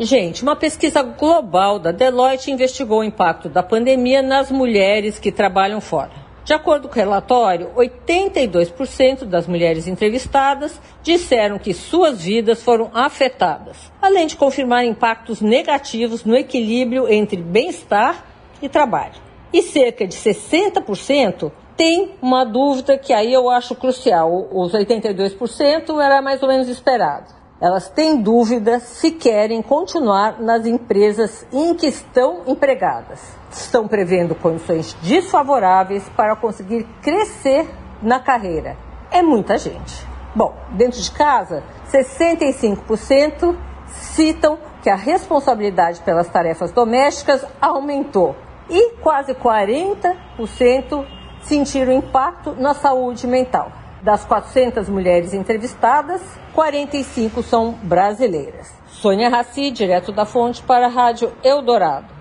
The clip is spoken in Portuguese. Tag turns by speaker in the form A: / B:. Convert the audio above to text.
A: Gente, uma pesquisa global da Deloitte investigou o impacto da pandemia nas mulheres que trabalham fora. De acordo com o relatório, 82% das mulheres entrevistadas disseram que suas vidas foram afetadas, além de confirmar impactos negativos no equilíbrio entre bem-estar e trabalho. E cerca de 60% tem uma dúvida que aí eu acho crucial. Os 82% era mais ou menos esperado elas têm dúvida se querem continuar nas empresas em que estão empregadas. Estão prevendo condições desfavoráveis para conseguir crescer na carreira. É muita gente. Bom, dentro de casa, 65% citam que a responsabilidade pelas tarefas domésticas aumentou e quase 40% sentiram impacto na saúde mental. Das 400 mulheres entrevistadas, 45 são brasileiras. Sônia Raci, direto da fonte para a Rádio Eldorado.